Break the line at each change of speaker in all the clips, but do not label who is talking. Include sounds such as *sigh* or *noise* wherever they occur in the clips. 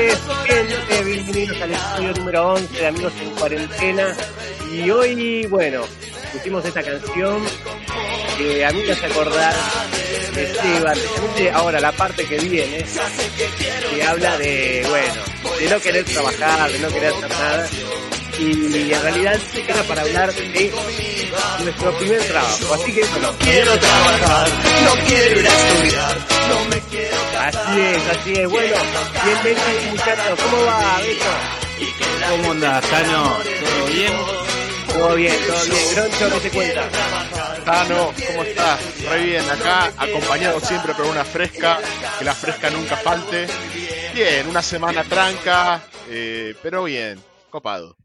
tardes, gente. Bienvenidos al episodio número 11 de Amigos en Cuarentena. Y hoy, bueno, pusimos esta canción que a mí me hace acordar de especialmente ahora la parte que viene, que habla de, bueno, de no querer trabajar, de no querer hacer nada. Y en realidad era para hablar de nuestro primer trabajo. Así que, bueno,
Quiero trabajar, no quiero ir a estudiar, no me quiero
así es, así es. Bueno, bienvenidos muchachos. ¿Cómo va, Beto?
¿Cómo andas, Tano? ¿Todo bien?
Todo bien, todo bien. Groncho, ¿qué te cuenta?
Tano, ¿cómo estás? Re bien, acá acompañado siempre por una fresca, que la fresca nunca falte. Bien, una semana tranca, eh, pero bien, copado.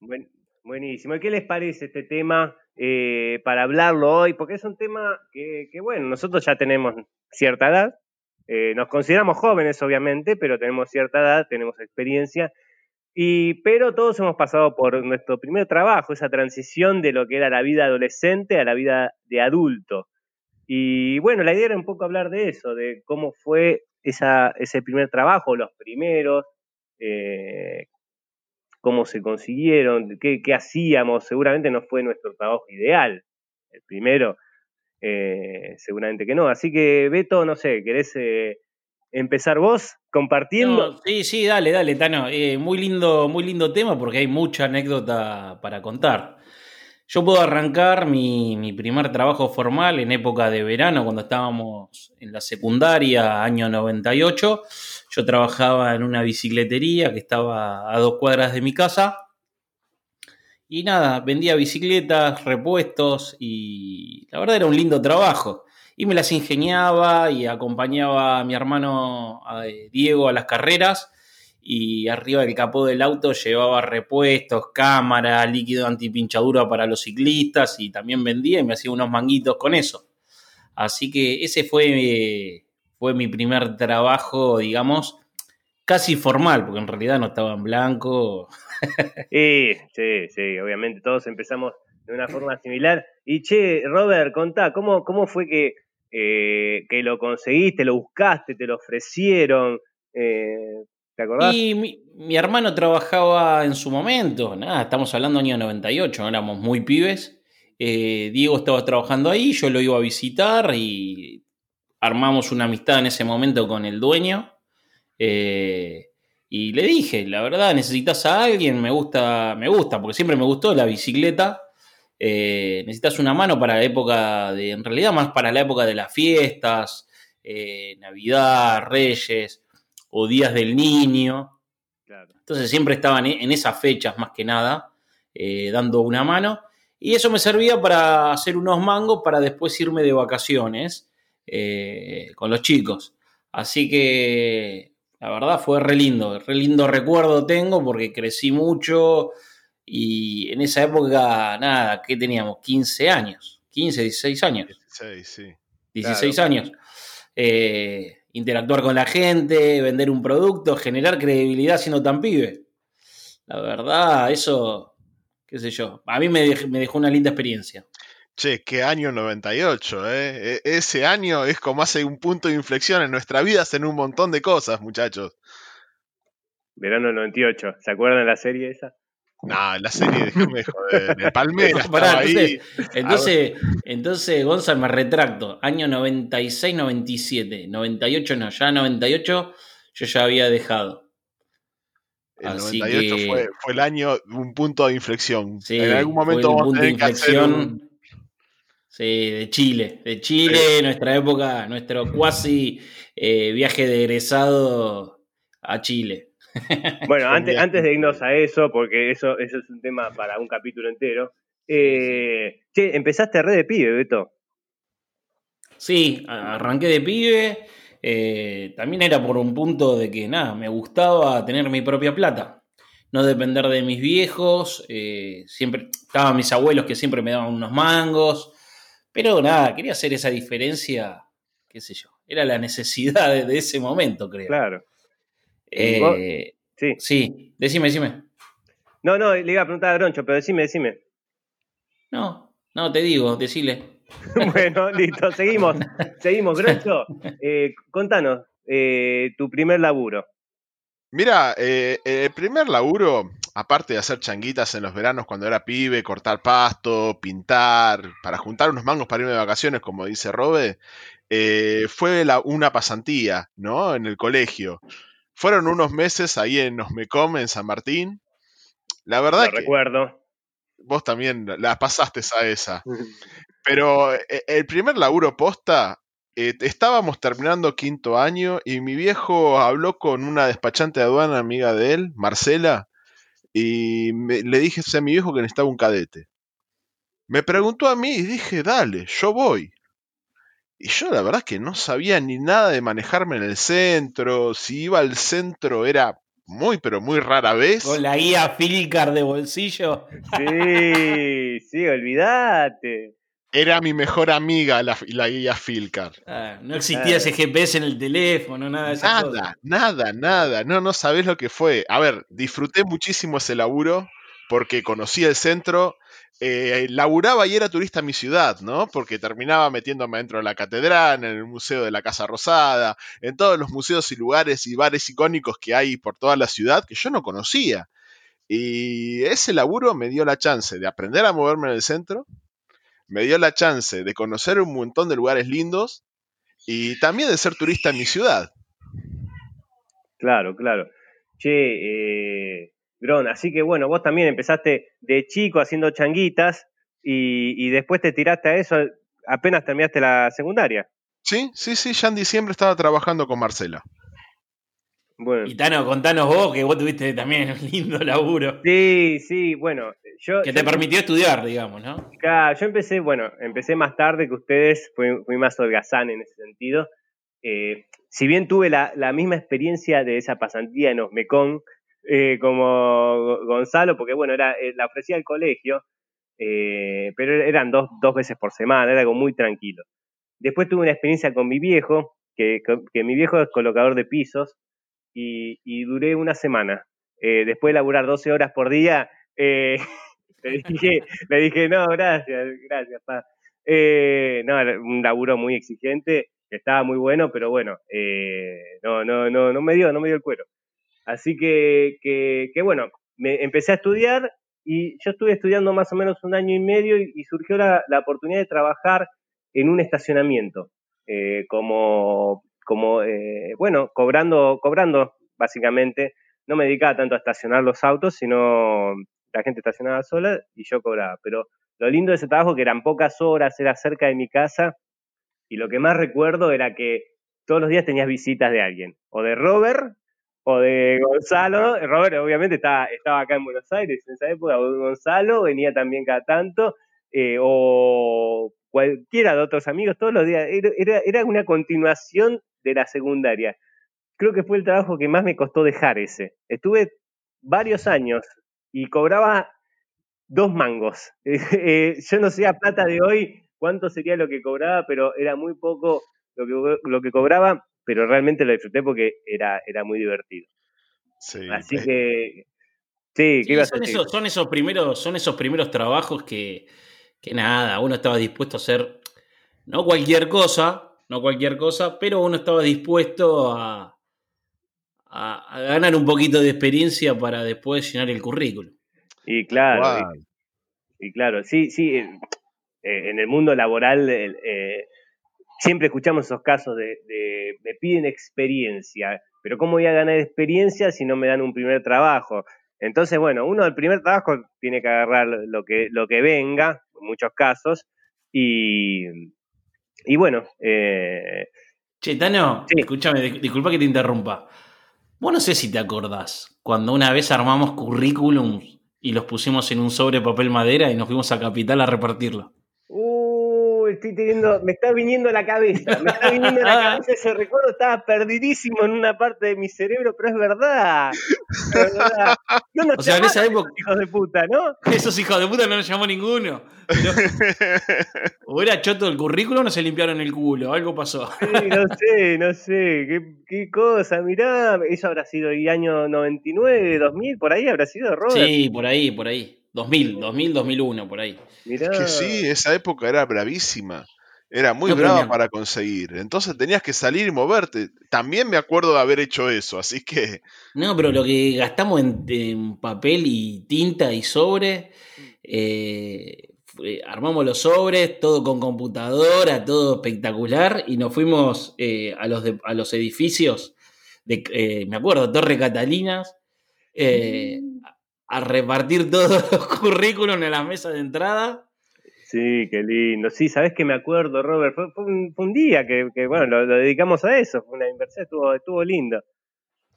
Buen- buenísimo. ¿Y qué les parece este tema eh, para hablarlo hoy? Porque es un tema que, bueno, nosotros ya tenemos cierta edad, eh, nos consideramos jóvenes, obviamente, pero tenemos cierta edad, tenemos experiencia, y, pero todos hemos pasado por nuestro primer trabajo, esa transición de lo que era la vida adolescente a la vida de adulto. Y bueno, la idea era un poco hablar de eso, de cómo fue esa, ese primer trabajo, los primeros, eh, cómo se consiguieron, qué, qué hacíamos. Seguramente no fue nuestro trabajo ideal. El primero, eh, seguramente que no. Así que, Beto, no sé, ¿querés eh, empezar vos compartiendo?
Sí, sí, dale, dale, Tano. Eh, muy lindo, muy lindo tema porque hay mucha anécdota para contar. Yo puedo arrancar mi, mi primer trabajo formal en época de verano, cuando estábamos en la secundaria, año 98. Yo trabajaba en una bicicletería que estaba a dos cuadras de mi casa. Y nada, vendía bicicletas, repuestos y la verdad era un lindo trabajo. Y me las ingeniaba y acompañaba a mi hermano a- Diego a las carreras y arriba del capó del auto llevaba repuestos, cámara, líquido antipinchadura para los ciclistas y también vendía y me hacía unos manguitos con eso. Así que ese fue, fue mi primer trabajo, digamos, casi formal, porque en realidad no estaba en blanco. *laughs*
Sí, sí, sí, obviamente todos empezamos de una forma similar. Y che, Robert, contá, ¿cómo, cómo fue que, eh, que lo conseguiste, lo buscaste, te lo ofrecieron? Eh, ¿Te acordás?
Y mi, mi hermano trabajaba en su momento, nada, estamos hablando año 98, éramos muy pibes. Eh, Diego estaba trabajando ahí, yo lo iba a visitar y armamos una amistad en ese momento con el dueño. Eh, y le dije, la verdad, necesitas a alguien, me gusta, me gusta, porque siempre me gustó la bicicleta. Eh, necesitas una mano para la época de, en realidad más para la época de las fiestas, eh, Navidad, Reyes o Días del Niño.
Claro.
Entonces siempre estaban en en esas fechas más que nada, eh, dando una mano. Y eso me servía para hacer unos mangos para después irme de vacaciones eh, con los chicos. Así que la verdad fue re lindo, re lindo recuerdo tengo porque crecí mucho y en esa época, nada, ¿qué teníamos? 15 años, 15, 16 años.
Sí, sí.
16 años. Eh, interactuar con la gente, vender un producto, generar credibilidad siendo tan pibe. La verdad, eso, qué sé yo, a mí me dejó una linda experiencia.
Che, qué año 98, ¿eh? E- Ese año es como hace un punto de inflexión en nuestra vida, hacen un montón de cosas, muchachos.
Verano del 98, ¿se acuerdan de la serie esa?
No, la serie, déjame de joder. *laughs* Palmera
Pará, entonces, entonces, entonces, Gonza, me retracto. Año 96, 97. 98 no, ya 98 yo ya había dejado.
El
Así
98
que-
fue, fue el año, un punto de inflexión.
Sí,
en algún
fue
momento vamos a
punto de
tener que hacer
inflexión.
un...
Sí, de Chile. De Chile, nuestra época, nuestro cuasi eh, viaje de egresado a Chile. *laughs*
Bueno,
Buen
antes, antes de irnos a eso, porque eso, eso es un tema para un capítulo entero. Eh, che, empezaste re de pibe, Beto.
Sí, a- arranqué de pibe. eh, también era por un punto de que, nada, me gustaba tener mi propia plata. No depender de mis viejos. eh, siempre estaban mis abuelos que siempre me daban unos mangos. Pero nada, quería hacer esa diferencia, qué sé yo. Era la necesidad de, de ese momento, creo.
Claro.
Eh,
Sí.
sí, decime, decime.
No, no, le iba a preguntar a Groncho, pero decime, decime.
No, no, te digo, decile. *laughs*
bueno, listo, seguimos. Seguimos, Grosso. Eh, contanos, eh, tu primer laburo.
Mira, eh, el primer laburo, aparte de hacer changuitas en los veranos cuando era pibe, cortar pasto, pintar, para juntar unos mangos para irme de vacaciones, como dice Robe, eh, fue la- una pasantía, ¿no? En el colegio. Fueron unos meses ahí en Osmecom, en San Martín. La verdad
Lo
que
recuerdo.
vos también la pasaste a esa. *laughs* Pero eh, el primer laburo posta, eh, estábamos terminando quinto año y mi viejo habló con una despachante de aduana amiga de él, Marcela, y me- le dije a mi viejo que necesitaba un cadete. Me preguntó a mí y dije, dale, yo voy. Y yo la verdad es que no sabía ni nada de manejarme en el centro, si iba al centro era muy, pero muy rara vez.
Con la guía Filcar de bolsillo.
Sí, sí, olvídate.
Era mi mejor amiga la, la guía Filcar.
Ah, no existía ese GPS en el teléfono, nada de esas cosas.
Nada, nada, nada. No, no sabés lo que fue. A ver, disfruté muchísimo ese laburo porque conocí el centro. eh, laburaba y era turista en mi ciudad, ¿no? Porque terminaba metiéndome dentro de la catedral, en el Museo de la Casa Rosada, en todos los museos y lugares y bares icónicos que hay por toda la ciudad que yo no conocía. Y ese laburo me dio la chance de aprender a moverme en el centro, me dio la chance de conocer un montón de lugares lindos y también de ser turista en mi ciudad.
Claro, claro. Che, eh, así que bueno, vos también empezaste de chico haciendo changuitas y, y después te tiraste a eso apenas terminaste la secundaria.
Sí, sí, sí, ya en diciembre estaba trabajando con Marcela.
Bueno,
Y Tano, contanos vos, que vos tuviste también un lindo *laughs* laburo.
sí, sí, bueno, yo,
Que
yo-
te permitió estudiar, digamos, ¿no?
Claro, yo empecé, bueno, empecé más tarde que ustedes, fui, fui más holgazán en ese sentido. Eh, si bien tuve la, la misma experiencia de esa pasantía en Osmecón eh, como Go- Gonzalo, porque bueno, era, eh, la ofrecía el colegio, eh, pero eran dos, dos veces por semana, era algo muy tranquilo. Después tuve una experiencia con mi viejo, que, que mi viejo es colocador de pisos, y, y duré una semana. Eh, después de laburar 12 horas por día, eh, *laughs* le, dije, le dije, no, gracias, gracias, pa. Eh, un laburo muy exigente, estaba muy bueno, pero bueno, eh, no, no, no, no me dio, no me dio el cuero. Así que, que, bueno, me empecé a estudiar y yo estuve estudiando más o menos un año y medio y, surgió la, la oportunidad de trabajar en un estacionamiento, eh, como, como eh, bueno, cobrando, cobrando básicamente. No me dedicaba tanto a estacionar los autos, sino la gente estacionaba sola y yo cobraba. Pero lo lindo de ese trabajo que eran pocas horas, era cerca de mi casa y lo que más recuerdo era que todos los días tenías visitas de alguien, o de Robert o de Gonzalo. Robert obviamente estaba, estaba acá en Buenos Aires en esa época, o Gonzalo venía también cada tanto, eh, o cualquiera de otros amigos, todos los días. Era, era, una continuación de la secundaria. Creo que fue el trabajo que más me costó dejar ese. Estuve varios años y cobraba dos mangos. *laughs* Eh, yo no sé a plata de hoy cuánto sería lo que cobraba, pero era muy poco lo que, lo que cobraba, pero realmente lo disfruté porque era, era muy divertido.
Sí,
Así
eh,
que, sí, ¿qué
Sí,
ibas a
son,
decir?
esos, son, esos primeros, son esos primeros trabajos que, que nada, uno estaba dispuesto a hacer, no cualquier cosa, no cualquier cosa, pero uno estaba dispuesto a, a, a ganar un poquito de experiencia para después llenar el currículum.
Y claro, y, y claro, sí, sí, eh, eh, en el mundo laboral eh, siempre escuchamos esos casos de, de me piden experiencia, pero ¿cómo voy a ganar experiencia si no me dan un primer trabajo? Entonces, bueno, uno del primer trabajo tiene que agarrar lo que, lo que venga, en muchos casos, y, y bueno, eh,
Che, Tano,
Sí.
escúchame, dis- disculpa que te interrumpa. Vos no sé si te acordás, cuando una vez armamos currículums y los pusimos en un sobre papel madera y nos fuimos a Capital a repartirlo.
Estoy teniendo, me está viniendo a la cabeza, me está viniendo a la *laughs* cabeza ese recuerdo, estaba perdidísimo en una parte de mi cerebro, pero es verdad. Es verdad. No nos
O sea, en esa época-
hijos de puta, ¿no?
Esos hijos de puta no nos llamó ninguno. *laughs* O era choto el currículum o no se limpiaron el culo, algo pasó.
Sí, no sé, no sé, qué, qué cosa, mirá, eso habrá sido el año 99, 2000, por ahí habrá sido, Robert.
Sí, por ahí, por ahí. 2000, 2000, 2001, por ahí.
Mirá.
Que sí, esa época era bravísima. Era muy
No,
brava para conseguir. Entonces tenías que salir y moverte. También me acuerdo de haber hecho eso, así que
No, pero lo que gastamos en, en papel y tinta y sobre, eh, armamos los sobres, todo con computadora, todo espectacular, y nos fuimos eh, a, los de- a los edificios, de, eh, me acuerdo, Torre Catalinas, eh, a repartir todos *laughs* los currículums en las mesas de entrada.
Sí, qué lindo. Sí, sabes que me acuerdo, Robert. Fue, fue un, fue un día que, que, bueno, lo, lo dedicamos a eso. Fue una inversión, estuvo, estuvo lindo.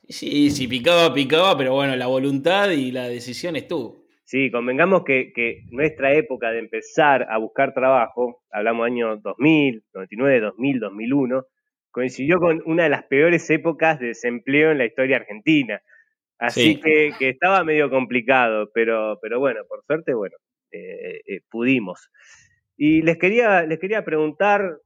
Sí, si picaba, picaba, pero bueno, la voluntad y la decisión estuvo.
Sí, convengamos que, que nuestra época de empezar a buscar trabajo, hablamos año 2000, 99, 2000, 2001, coincidió con una de las peores épocas de desempleo en la historia argentina. Así
Sí.
que, que estaba medio complicado, pero, pero bueno, por suerte, bueno, eh, eh, pudimos. Y les quería, les quería preguntar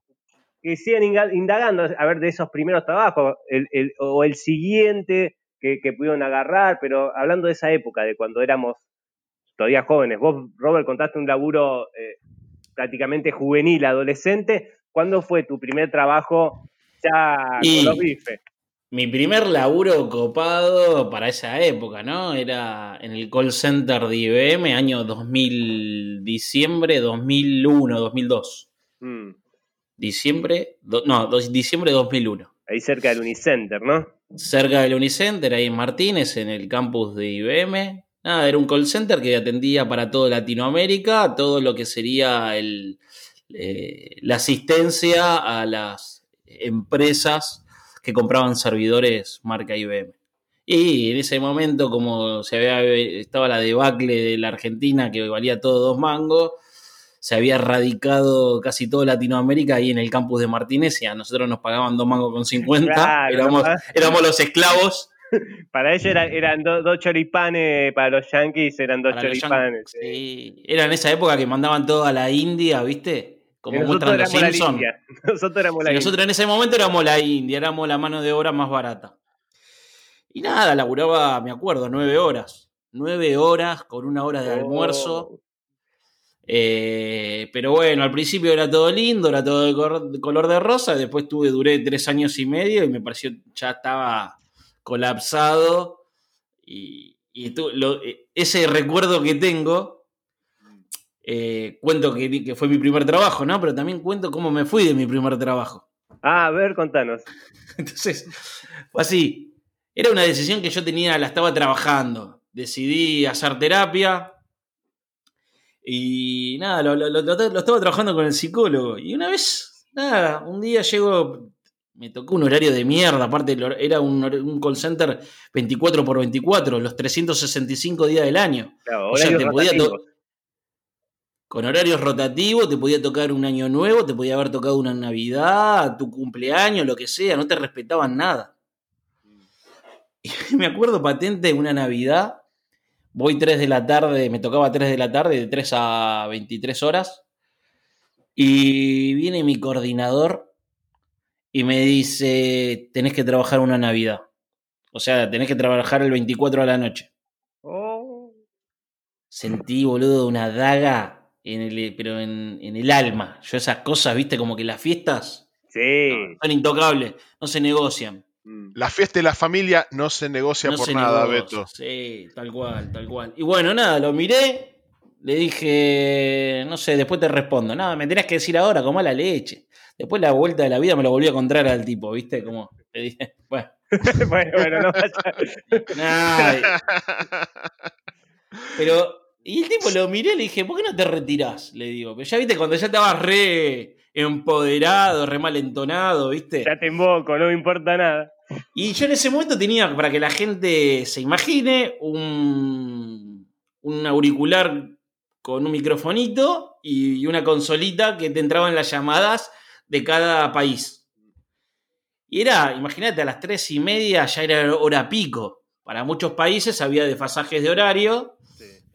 que sigan indagando, a ver, de esos primeros trabajos, el- el- o el siguiente que, que pudieron agarrar, pero hablando de esa época, de cuando éramos todavía jóvenes. Vos, Robert, contaste un laburo eh, prácticamente juvenil, adolescente. ¿Cuándo fue tu primer trabajo ya
Y-
con los bifes?
Mi primer laburo copado para esa época, ¿no? Era en el call center de IBM, año 2000, diciembre 2001, 2002.
Mm,
Diciembre, do- no, dos- diciembre de 2001.
ahí cerca del Unicenter, ¿no?
Cerca del Unicenter, ahí en Martínez, en el campus de IBM. Nada, era un call center que atendía para toda Latinoamérica, todo lo que sería el, eh, la asistencia a las empresas que compraban servidores marca IBM. Y en ese momento, como se había, estaba la debacle de la Argentina que valía todo dos mangos, se había erradicado casi toda Latinoamérica ahí en el campus de Martínez y a nosotros nos pagaban dos mangos con 50.
Claro,
éramos,
¿no?
éramos los esclavos. *laughs*
Para ellos era- eran do- dos choripanes, para los yankees eran dos
para
choripanes.
Sí. Era en esa época que mandaban todo a la India, ¿viste? Como muestran los Simpsons. *laughs*
Nosotros éramos la
Sí,
India.
nosotros en ese momento éramos la India, éramos la mano de obra más barata. Y nada, laburaba, me acuerdo, nueve horas. Nueve horas con una hora de almuerzo.
Oh,
Eh, pero bueno, al principio era todo lindo, era todo de color de rosa. Después tuve, duré tres años y medio y me pareció ya estaba colapsado. Y, y tu- lo- eh, ese recuerdo que tengo, eh, cuento que, que fue mi primer trabajo, ¿no? Pero también cuento cómo me fui de mi primer trabajo.
Ah, a ver, contanos. *laughs*
Entonces, fue así. Era una decisión que yo tenía, la estaba trabajando. Decidí hacer terapia. Y nada, lo, lo- lo- lo estaba trabajando con el psicólogo. Y una vez, nada, un día llego, me tocó un horario de mierda. Aparte, era un, call center 24 por 24, los 365 días del año.
Claro,
O sea,
horarios
te podía to-
rotativos.
Con horarios rotativos, te podía tocar un año nuevo, te podía haber tocado una Navidad, tu cumpleaños, lo que sea, no te respetaban nada. Y *laughs* me acuerdo patente una Navidad, voy 3 de la tarde, me tocaba 3 de la tarde, de 3 a 23 horas, y viene mi coordinador y me dice, tenés que trabajar una Navidad. O sea, tenés que trabajar el 24 a la noche.
Oh,
Sentí, boludo, una daga, en el, pero en, en el alma. Yo esas cosas, viste, como que las fiestas
sí.
son intocables, no se negocian.
Mm.
la fiesta de la familia no se negocia
no
por
se
nada,
negocia.
Beto.
Sí, tal cual, tal cual. Y bueno, nada, lo miré, le dije, no sé, después te respondo. Nada, me tenés que decir ahora, como la leche. Después la vuelta de la vida me lo volví a encontrar al tipo, viste, como le dije, *laughs* bueno, *laughs*
bueno, bueno, no vaya.
nada. *laughs* Pero, y el tipo lo miré y le dije, ¿por qué no te retirás? Le digo, pero ya viste, cuando ya estabas re empoderado, re malentonado, viste.
Ya te invoco, no me importa nada.
Y yo en ese momento tenía, para que la gente se imagine, un, un auricular con un microfonito y una consolita que te entraban las llamadas de cada país. Y era, imagínate, a las tres y media ya era hora pico. Para muchos países había desfasajes de horario.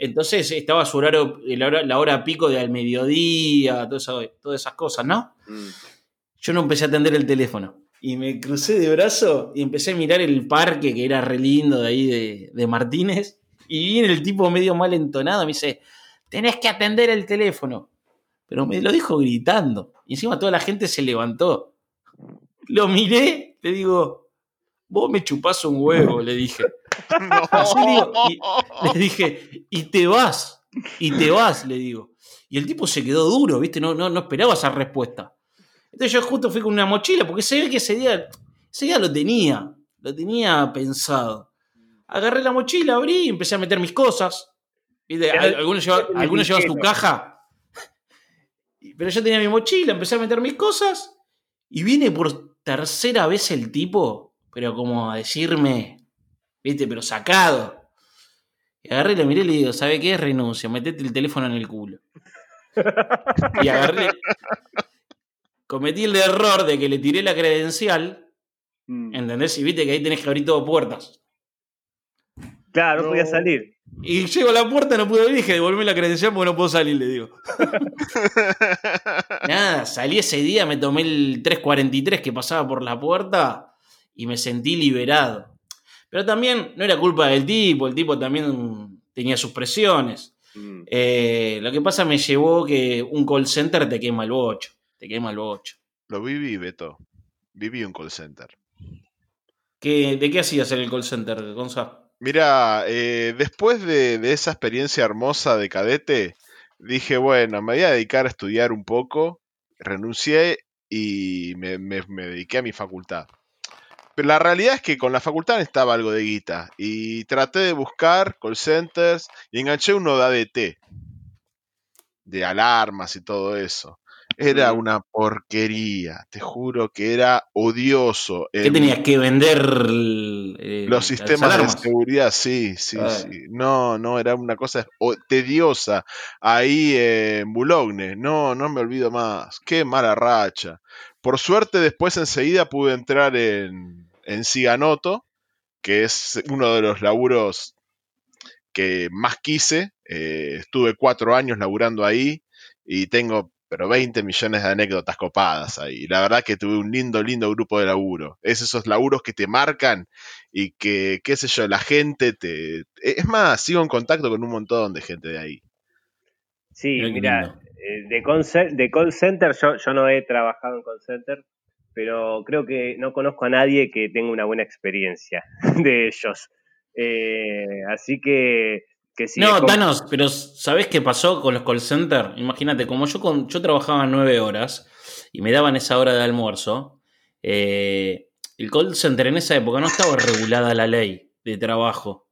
Entonces estaba su horario, la hora, la hora pico de al mediodía, todo eso- todas esas cosas, ¿no?
Mm.
Yo no empecé a atender el teléfono. Y me crucé de brazo y empecé a mirar el parque que era re lindo de ahí de, de Martínez. Y viene el tipo medio mal entonado, me dice, tenés que atender el teléfono. Pero me lo dijo gritando. Y encima toda la gente se levantó. Lo miré, le digo, vos me chupás un huevo, le dije. *laughs* Así le digo, y- le dije, y te vas, y te vas, le digo. Y el tipo se quedó duro, ¿viste? No, no, no esperaba esa respuesta. Entonces yo justo fui con una mochila, porque se ve que ese día, ese día lo tenía, lo tenía pensado. Agarré la mochila, abrí y empecé a meter mis cosas. Algunos llevan,
ya
algunos llevan su caja. Pero yo tenía mi mochila, empecé a meter mis cosas. Y viene por tercera vez el tipo, pero como a decirme, ¿viste? Pero sacado. Y agarré, le miré y le digo, ¿sabe qué? Renuncio, metete el teléfono en el culo. Y agarré. Cometí el error de que le tiré la credencial,
Mm.
¿entendés? Y viste que ahí tenés que abrir todo puertas.
Claro, no
No.
podía salir.
Y llego a la puerta, no pude abrir, dije, devolverme la credencial porque no puedo salir, le digo. *laughs* Nada, salí ese día, me tomé el 343 que pasaba por la puerta y me sentí liberado. Pero también no era culpa del tipo, el tipo también tenía sus presiones.
Mm.
Eh, lo que pasa me llevó que un call center te quema el bocho, te quema el bocho.
Lo viví, Beto. Viví un call center.
¿Qué, ¿De qué hacías en el call center, Gonza?
Mira, eh, después de, de esa experiencia hermosa de cadete, dije, bueno, me voy a dedicar a estudiar un poco, renuncié y me, me- me dediqué a mi facultad. Pero la realidad es que con la facultad estaba algo de guita y traté de buscar call centers y enganché uno de ADT, de alarmas y todo eso. Era una porquería, te juro que era odioso.
¿Qué
El-
tenías que vender? el-
los sistemas de seguridad, sí, sí,
Ah.
sí. No, no, era una cosa tediosa. Ahí en Boulogne, no, no me olvido más. Qué mala racha. Por suerte, después enseguida pude entrar en, en Ciganoto, que es uno de los laburos que más quise. Eh, estuve cuatro años laburando ahí y tengo pero 20 millones de anécdotas copadas ahí. La verdad que tuve un lindo, lindo grupo de laburo. Es esos laburos que te marcan y que, qué sé yo, la gente te... Es más, sigo en contacto con un montón de gente de ahí.
Sí, mira, eh, de, call ce- de call center yo, yo no he trabajado en call center, pero creo que no conozco a nadie que tenga una buena experiencia *laughs* de ellos. Eh, así que, que sí.
No,
como-
Thanos, pero ¿sabés qué pasó con los call centers? Imagínate, como yo, con, yo trabajaba nueve horas y me daban esa hora de almuerzo, eh, el call center en esa época no estaba regulada la ley de trabajo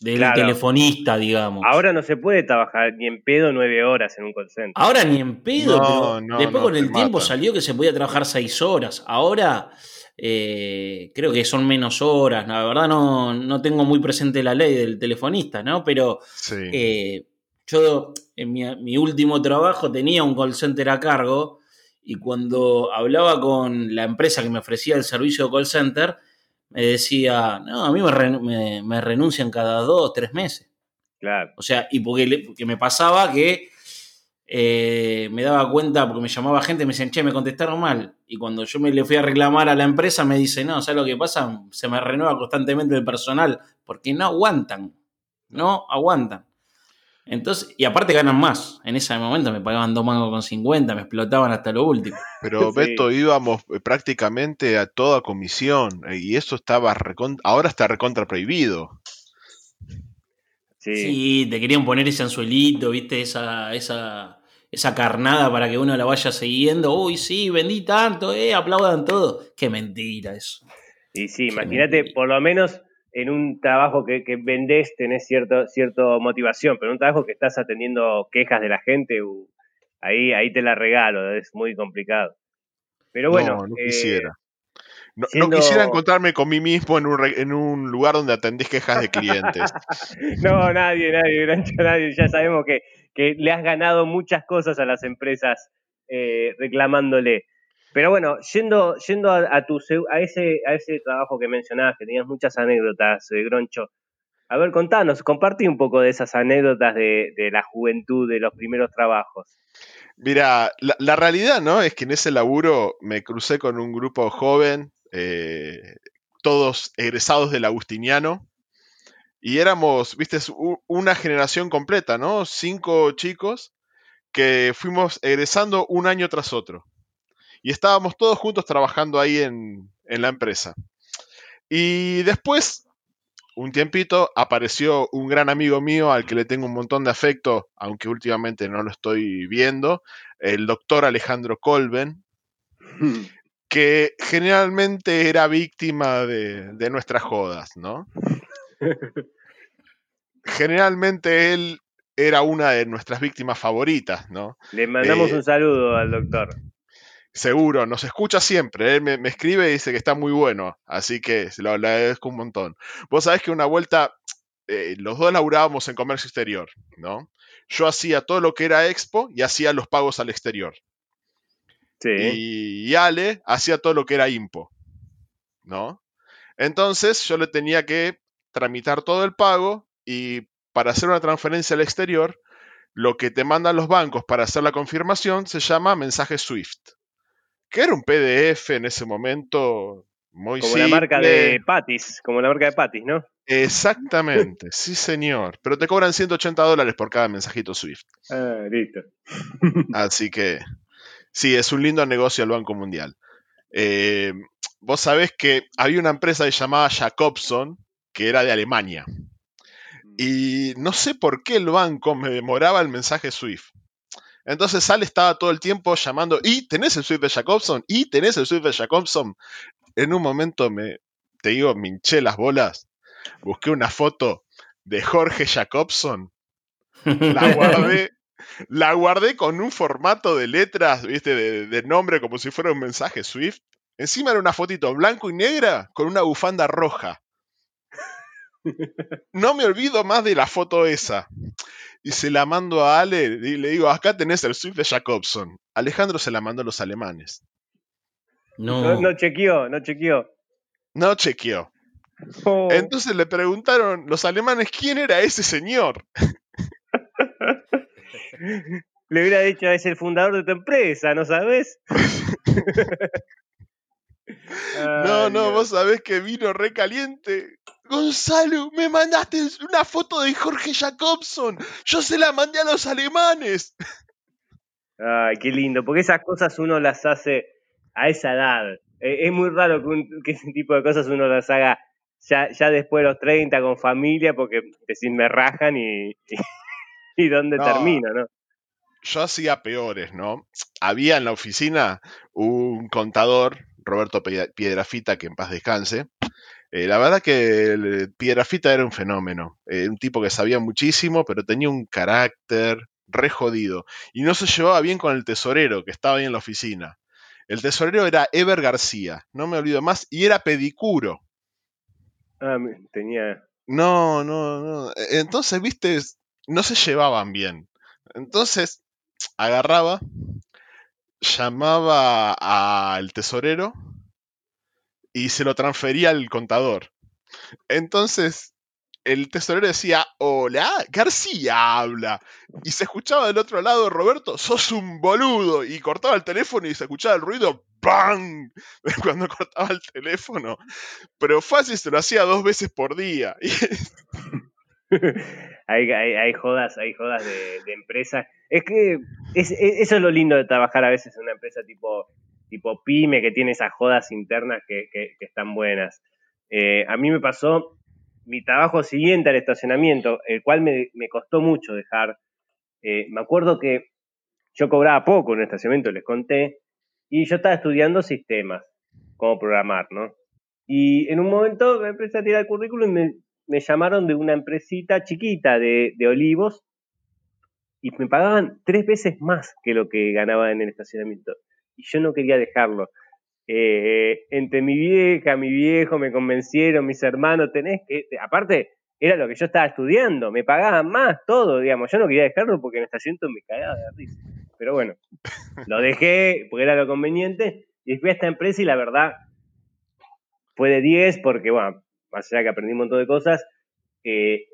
del
Claro.
telefonista, digamos.
Ahora no se puede trabajar ni en pedo nueve horas en un call center.
Ahora ni en pedo,
No,
pero
no,
después
no,
con el tiempo salió que se podía trabajar seis horas. Ahora eh, creo que son menos horas. La verdad no, no tengo muy presente la ley del telefonista, ¿no? Pero
Sí.
eh, yo en mi, mi último trabajo tenía un call center a cargo y cuando hablaba con la empresa que me ofrecía el servicio de call center, me decía, no, a mí me, me- me renuncian cada dos, tres meses.
Claro.
O sea, y porque, le- porque me pasaba que eh, me daba cuenta, porque me llamaba gente, me decían, che, me contestaron mal. Y cuando yo me le fui a reclamar a la empresa, me dice, no, ¿sabes lo que pasa? Se me renueva constantemente el personal, porque no aguantan. No aguantan. Entonces, y aparte ganan más. En ese momento me pagaban dos mangos con 50, me explotaban hasta lo último.
Pero *laughs*
Sí.
Beto, íbamos eh, prácticamente a toda comisión eh, y eso estaba ahora está recontra prohibido.
Sí.
Sí, te querían poner ese anzuelito, viste, esa, esa, esa carnada para que uno la vaya siguiendo. Uy, sí, vendí tanto, eh, aplaudan todo. Qué mentira eso.
Y sí,
Qué
imagínate,
mentira.
por lo menos en un trabajo que, que vendés tenés cierto motivación, pero en un trabajo que estás atendiendo quejas de la gente, uh, ahí, ahí te la regalo, es muy complicado. Pero bueno,
no, no
eh,
quisiera. No, quisiera encontrarme con mí mismo en un, re- en un lugar donde atendés quejas de clientes. *laughs*
no, nadie, nadie, Grancho, nadie. Ya sabemos que, que le has ganado muchas cosas a las empresas eh, reclamándole. Pero bueno, yendo, yendo a, tu a ese, a ese trabajo que mencionabas, que tenías muchas anécdotas, eh, Groncho. A ver, contanos, compartí un poco de esas anécdotas de, de la juventud, de los primeros trabajos.
Mira, la, la realidad, ¿no? Es que en ese laburo me crucé con un grupo joven, eh, todos egresados del Agustiniano, Y éramos, viste, una generación completa, ¿no? Cinco chicos que fuimos egresando un año tras otro. Y estábamos todos juntos trabajando ahí en, en la empresa. Y después, un tiempito, apareció un gran amigo mío al que le tengo un montón de afecto, aunque últimamente no lo estoy viendo, el doctor Alejandro Colben, que generalmente era víctima de, de nuestras jodas, ¿no? Generalmente él era una de nuestras víctimas favoritas, ¿no?
Le mandamos
Eh,
un saludo al doctor.
Seguro, nos escucha siempre. Él me, me escribe y dice que está muy bueno. Así que se lo agradezco un montón. Vos sabés que una vuelta, eh, los dos laburábamos en comercio exterior, ¿no? Yo hacía todo lo que era expo y hacía los pagos al exterior.
Sí.
Y, y Ale hacía todo lo que era impo, ¿no? Entonces yo le tenía que tramitar todo el pago y para hacer una transferencia al exterior, lo que te mandan los bancos para hacer la confirmación se llama mensaje SWIFT, que era un PDF en ese momento muy
como la marca de Patis, como la marca de Patis, ¿no?
Exactamente, *laughs* sí señor. Pero te cobran 180 dólares por cada mensajito SWIFT.
Ah, listo. *laughs*
Así que sí, es un lindo negocio el Banco Mundial. Eh, vos sabés que había una empresa llamada Jacobson, que era de Alemania. Y no sé por qué el banco me demoraba el mensaje Swift. Entonces Sal estaba todo el tiempo llamando, ¿y tenés el Swift de Jacobson? ¿Y tenés el Swift de Jacobson? En un momento me, te digo, me hinché las bolas. Busqué una foto de Jorge Jacobson. La guardé. La guardé con un formato de letras, viste, de, de nombre como si fuera un mensaje Swift. Encima era una fotito blanco y negra con una bufanda roja. No me olvido más de la foto esa. Y se la mando a Ale y le digo, acá tenés el Swift de Jacobson. Alejandro se la mandó a los alemanes.
No.
No, no chequeó, no chequeó.
No chequeó.
Oh.
Entonces le preguntaron los alemanes quién era ese señor. *laughs*
Le hubiera dicho, es el fundador de tu empresa, ¿no sabes? *laughs*
No, no, vos sabés que vino re caliente. Gonzalo, me mandaste una foto de Jorge Jacobson. Yo se la mandé a los alemanes.
Ay, qué lindo, porque esas cosas uno las hace a esa edad. Eh, es muy raro que, un- que ese tipo de cosas uno las haga ya, ya después de los 30 con familia, porque decir me rajan y, y, y dónde
No.
termino, ¿no?
Yo hacía peores, ¿no? Había en la oficina un contador, Roberto Pie- Piedrafita, que en paz descanse. Eh, la verdad que el Piedrafita era un fenómeno. Eh, un tipo que sabía muchísimo, pero tenía un carácter re jodido. Y no se llevaba bien con el tesorero que estaba ahí en la oficina. El tesorero era Ever García, no me olvido más, y era pedicuro.
Ah, tenía.
No, no, no. E- Entonces, viste, no se llevaban bien. Entonces, agarraba, llamaba al tesorero y se lo transfería al contador. Entonces, el tesorero decía, hola, García habla. Y se escuchaba del otro lado, Roberto, sos un boludo. Y cortaba el teléfono y se escuchaba el ruido, ¡bang! *laughs* Cuando cortaba el teléfono. Pero fácil se lo hacía dos veces por día. *laughs*
Hay, hay, jodas, hay jodas de, de empresas. Es que es- eso es lo lindo de trabajar a veces en una empresa tipo, tipo pyme que tiene esas jodas internas que, que- están buenas. Eh, a mí me pasó mi trabajo siguiente al estacionamiento, el cual me, me costó mucho dejar. Eh, me acuerdo que yo cobraba poco en el estacionamiento, les conté, y yo estaba estudiando sistemas, cómo programar, ¿no? Y en un momento me empecé a tirar el currículum y me, me llamaron de una empresita chiquita de, de olivos y me pagaban tres veces más que lo que ganaba en el estacionamiento. Y yo no quería dejarlo. Eh, entre mi vieja, mi viejo, me convencieron, mis hermanos, tenés que... Aparte, era lo que yo estaba estudiando, me pagaban más, todo, digamos. Yo no quería dejarlo porque en el estacionamiento me cagaba de risa. Pero bueno, lo dejé porque era lo conveniente y fui a esta empresa y la verdad fue de 10 porque, bueno, más allá que aprendí un montón de cosas, eh,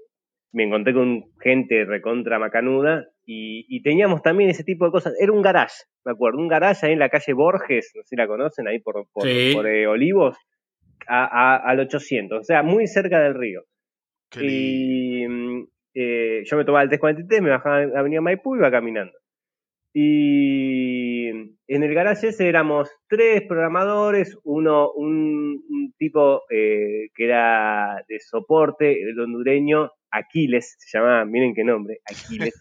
me encontré con gente recontra macanuda y, y teníamos también ese tipo de cosas. Era un garage, me acuerdo, un garage ahí en la calle Borges, no sé si la conocen, ahí por, por,
Sí.
por, eh, Olivos, a, a- al 800, o sea, muy cerca del río.
Qué.
Y mm, eh, yo me tomaba el 343, me bajaba a Avenida Maipú y iba caminando. Y en el garage ese éramos tres programadores, uno, un, un tipo eh, que era de soporte, el hondureño, Aquiles, se llamaba, miren qué nombre, Aquiles,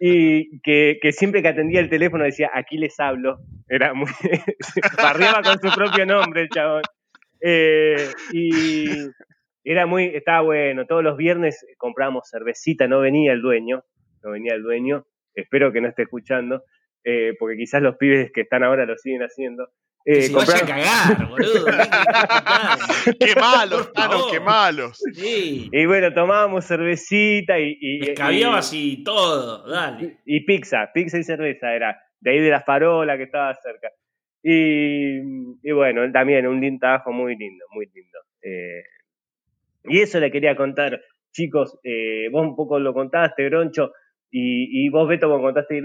y que, siempre que atendía el teléfono decía, Aquiles hablo, era muy, *laughs* barriaba con su propio nombre el chabón. Eh, y era muy, estaba bueno, todos los viernes comprábamos cervecita, no venía el dueño, no venía el dueño, espero que no esté escuchando, eh, porque quizás los pibes que están ahora lo siguen haciendo.
Que
Eh,
se vaya a cagar, boludo. *laughs*
¡Qué malos, Tano, qué malos!
Sí.
y bueno, tomábamos cervecita y, y,
Escabiabas y todo, dale.
y, y pizza, pizza y cerveza era, de ahí de la farola que estaba cerca. Y, y bueno, él también, un lindo trabajo muy lindo, muy lindo. Eh, y eso le quería contar, chicos, eh, vos un poco lo contaste, Groncho, y, y vos, Beto, como contaste, y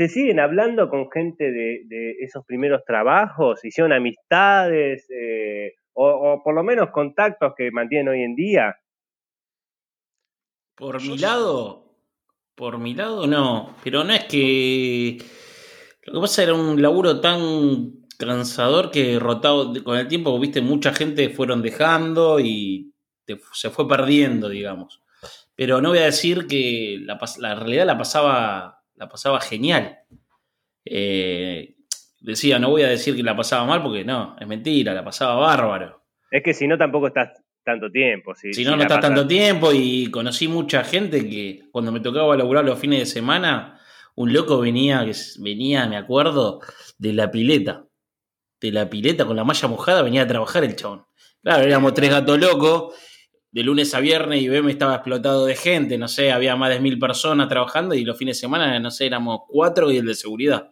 ¿se siguen hablando con gente de, de esos primeros trabajos? ¿Hicieron amistades? eh, o, o por lo menos contactos que mantienen hoy en día?
Por mi lado, por mi lado no, pero no es que lo que pasa era un laburo tan cansador que rotado con el tiempo, viste, mucha gente fueron dejando y te- se fue perdiendo, digamos. Pero no voy a decir que la, la realidad la pasaba, la pasaba genial. Eh, decía, no voy a decir que la pasaba mal porque no, es mentira, la pasaba bárbaro.
Es que si no, tampoco estás tanto tiempo. Si,
Si no,
si
no estás
pasas-
tanto tiempo y conocí mucha gente que cuando me tocaba laburar los fines de semana, un loco venía, venía, me acuerdo, de la pileta. De la pileta con la malla mojada venía a trabajar el chabón. Claro, éramos tres gatos locos, de lunes a viernes y BM estaba explotado de gente, no sé, había más de mil personas trabajando y los fines de semana, no sé, éramos cuatro y el de seguridad.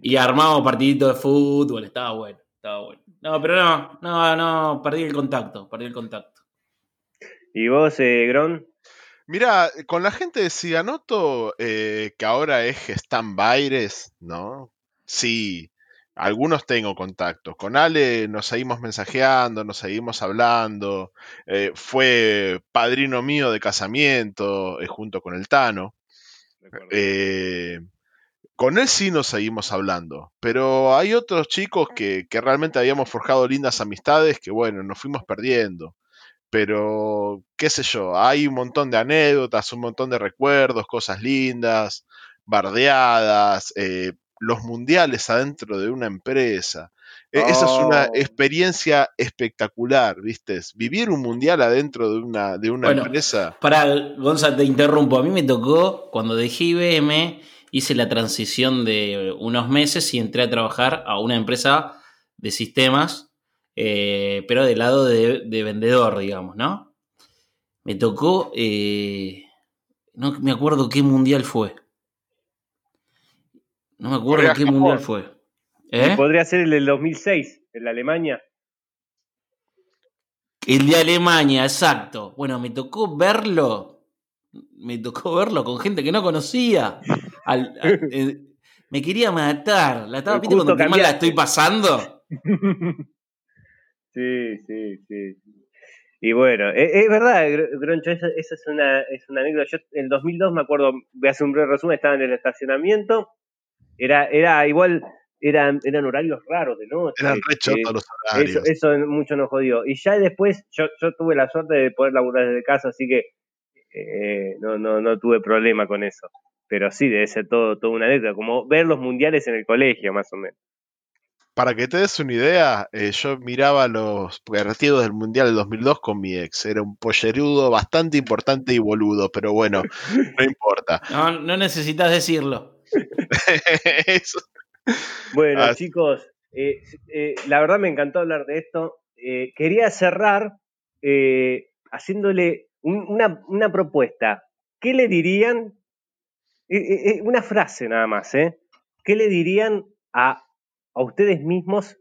Y armábamos partiditos de fútbol, estaba bueno, estaba bueno. No, pero no, no, no, perdí el contacto, perdí el contacto.
¿Y vos, eh, Gron?
Mira, con la gente de Ciganoto, eh, que ahora es Gestan Baires, ¿no? Sí, algunos tengo contactos. Con Ale nos seguimos mensajeando, nos seguimos hablando. eh, fue padrino mío de casamiento eh, junto con el Tano. Eh, con él sí nos seguimos hablando, pero hay otros chicos que, que realmente habíamos forjado lindas amistades que, bueno, nos fuimos perdiendo. Pero, qué sé yo, hay un montón de anécdotas, un montón de recuerdos, cosas lindas, bardeadas, eh, los mundiales adentro de una empresa. E- Esa es una
Oh.
experiencia espectacular, ¿viste? Vivir un mundial adentro de una, de una
Bueno,
empresa.
Para, Gonza, te interrumpo. A mí me tocó, cuando dejé IBM, hice la transición de unos meses y entré a trabajar a una empresa de sistemas, eh, pero del lado de, de vendedor, digamos, ¿no? Me tocó, eh, no me acuerdo qué mundial fue. No me acuerdo qué
Japón.
mundial fue. ¿Eh?
Podría ser el del 2006, en la Alemania.
El de Alemania, exacto. Bueno, me tocó verlo. Me tocó verlo con gente que no conocía. Al- al- *laughs* eh, me quería matar. La estaba
El
viendo cuando mal la estoy pasando. *laughs*
sí, sí, sí. Y bueno, e- es, verdad, Gr- Groncho, esa, esa es, una, es una anécdota. Yo en 2002 me acuerdo, voy a hacer un breve resumen, estaba en el estacionamiento, era, era igual, eran, eran horarios raros de noche.
Eran re
eh,
los
eso,
horarios.
eso mucho nos jodió. Y ya después, yo, yo tuve la suerte de poder laburar desde casa, así que eh, no, no, no tuve problema con eso. Pero sí, debe ser todo, todo una anécdota, como ver los mundiales en el colegio, más o menos.
Para que te des una idea, eh, yo miraba los partidos del Mundial del 2002 con mi ex. Era un pollerudo bastante importante y boludo, pero bueno, *laughs* no importa.
No, no necesitas decirlo. *laughs*
Eso.
Bueno,
Ah.
chicos, eh, eh, la verdad me encantó hablar de esto. Eh, quería cerrar haciéndole un- una, una propuesta. ¿Qué le dirían? Una frase nada más, ¿eh? ¿Qué le dirían a, a ustedes mismos?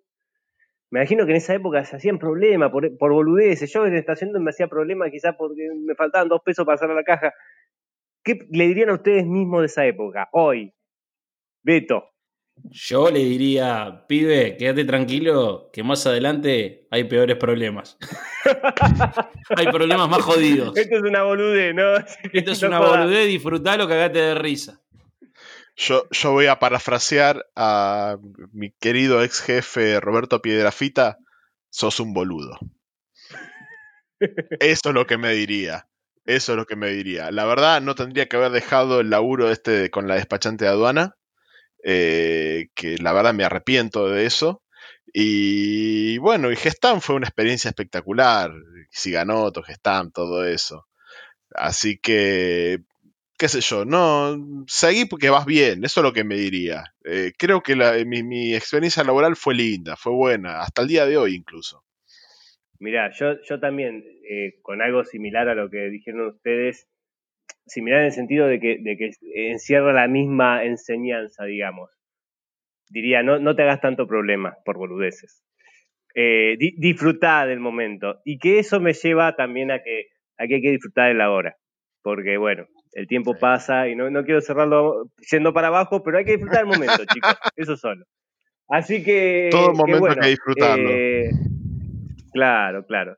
Me imagino que en esa época se hacían problemas por, por boludeces. Yo en estación me hacía problemas quizás porque me faltaban dos pesos para hacer la caja. ¿Qué le dirían a ustedes mismos de esa época? Hoy. Beto.
Yo le diría, pibe, quédate tranquilo, que más adelante hay peores problemas. *laughs* hay problemas más jodidos.
Esto es una boludez, ¿no? *laughs*
Esto es
No
una
jodas.
boludez, disfrutalo, cagate de risa.
Yo, yo voy a parafrasear a mi querido ex jefe Roberto Piedrafita, sos un boludo. *laughs* Eso es lo que me diría. Eso es lo que me diría. La verdad, no tendría que haber dejado el laburo este con la despachante de aduana. Eh, que la verdad me arrepiento de eso. Y bueno, y Gestam fue una experiencia espectacular. Si ganó, Gestam, todo eso. Así que, qué sé yo, no, seguí porque vas bien, eso es lo que me diría. Eh, creo que mi experiencia laboral fue linda, fue buena, hasta el día de hoy incluso.
Mirá, yo, yo también, eh, con algo similar a lo que dijeron ustedes, similar en el sentido de que, de que encierra la misma enseñanza, digamos. Diría, no, no te hagas tanto problema por boludeces. Eh, di- disfrutá del momento. Y que eso me lleva también a que, a que hay que disfrutar de la hora. Porque, bueno, el tiempo
Sí.
pasa y no, no quiero cerrarlo yendo para abajo, pero hay que disfrutar el momento, chicos. Eso solo. Así que.
Todo
que
momento hay
bueno,
que disfrutarlo.
eh, claro, claro.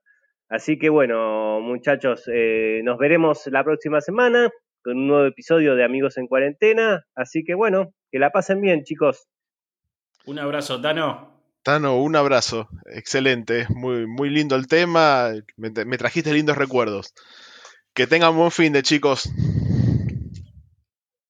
Así que bueno, muchachos, eh, nos veremos la próxima semana con un nuevo episodio de Amigos en Cuarentena. Así que bueno, que la pasen bien, chicos.
Un abrazo, Tano.
Tano, un abrazo, excelente, muy, muy lindo el tema, me, me trajiste lindos recuerdos. Que tengan buen fin de chicos.